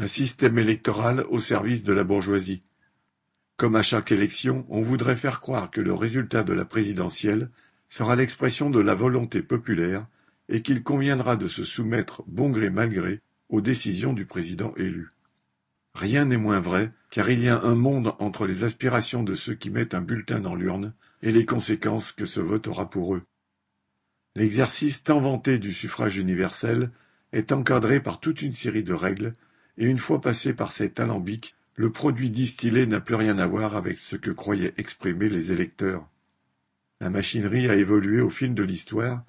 un système électoral au service de la bourgeoisie. Comme à chaque élection, on voudrait faire croire que le résultat de la présidentielle sera l'expression de la volonté populaire et qu'il conviendra de se soumettre bon gré mal gré aux décisions du président élu. Rien n'est moins vrai, car il y a un monde entre les aspirations de ceux qui mettent un bulletin dans l'urne et les conséquences que ce vote aura pour eux. L'exercice tant vanté du suffrage universel est encadré par toute une série de règles, et une fois passé par cet alambic, le produit distillé n'a plus rien à voir avec ce que croyaient exprimer les électeurs. La machinerie a évolué au fil de l'histoire,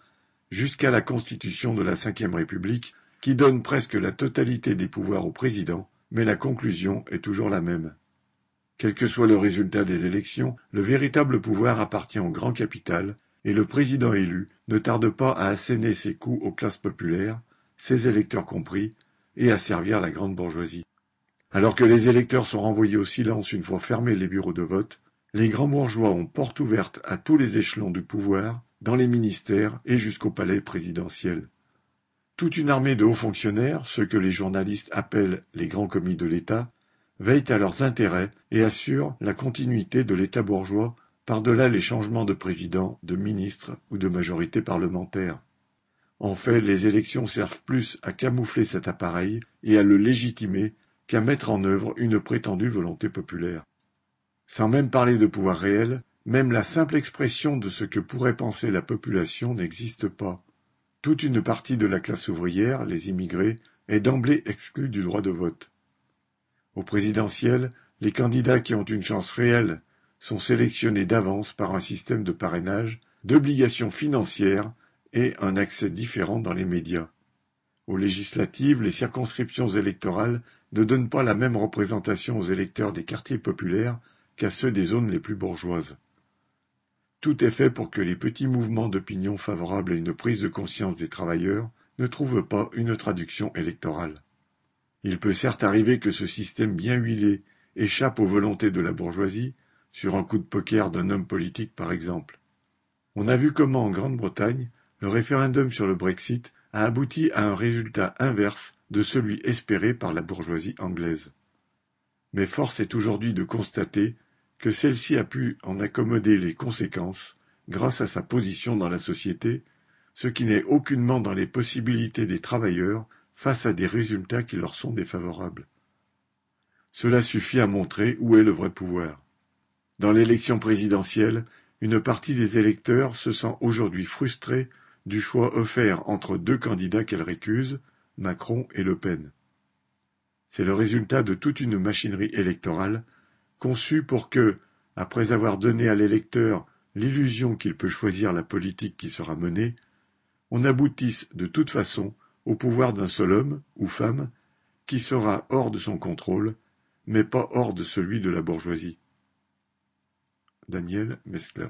jusqu'à la constitution de la Ve République, qui donne presque la totalité des pouvoirs au président, mais la conclusion est toujours la même. Quel que soit le résultat des élections, le véritable pouvoir appartient au grand capital, et le président élu ne tarde pas à asséner ses coups aux classes populaires, ses électeurs compris, et à servir la grande bourgeoisie. Alors que les électeurs sont renvoyés au silence une fois fermés les bureaux de vote, les grands bourgeois ont porte ouverte à tous les échelons du pouvoir, dans les ministères et jusqu'au palais présidentiel. Toute une armée de hauts fonctionnaires, ceux que les journalistes appellent les grands commis de l'État, veillent à leurs intérêts et assurent la continuité de l'État bourgeois par-delà les changements de président, de ministre ou de majorité parlementaire. En fait, les élections servent plus à camoufler cet appareil et à le légitimer qu'à mettre en œuvre une prétendue volonté populaire. Sans même parler de pouvoir réel, même la simple expression de ce que pourrait penser la population n'existe pas. Toute une partie de la classe ouvrière, les immigrés, est d'emblée exclue du droit de vote. Au présidentiel, les candidats qui ont une chance réelle sont sélectionnés d'avance par un système de parrainage, d'obligations financières et un accès différent dans les médias. Aux législatives, les circonscriptions électorales ne donnent pas la même représentation aux électeurs des quartiers populaires qu'à ceux des zones les plus bourgeoises. Tout est fait pour que les petits mouvements d'opinion favorables à une prise de conscience des travailleurs ne trouvent pas une traduction électorale. Il peut certes arriver que ce système bien huilé échappe aux volontés de la bourgeoisie, sur un coup de poker d'un homme politique par exemple. On a vu comment en Grande-Bretagne, le référendum sur le Brexit a abouti à un résultat inverse de celui espéré par la bourgeoisie anglaise. Mais force est aujourd'hui de constater que celle-ci a pu en accommoder les conséquences grâce à sa position dans la société, ce qui n'est aucunement dans les possibilités des travailleurs face à des résultats qui leur sont défavorables. Cela suffit à montrer où est le vrai pouvoir. Dans l'élection présidentielle, une partie des électeurs se sent aujourd'hui frustrée du choix offert entre deux candidats qu'elle récuse, Macron et Le Pen. C'est le résultat de toute une machinerie électorale conçu pour que, après avoir donné à l'électeur l'illusion qu'il peut choisir la politique qui sera menée, on aboutisse de toute façon au pouvoir d'un seul homme ou femme qui sera hors de son contrôle, mais pas hors de celui de la bourgeoisie. Daniel Mescla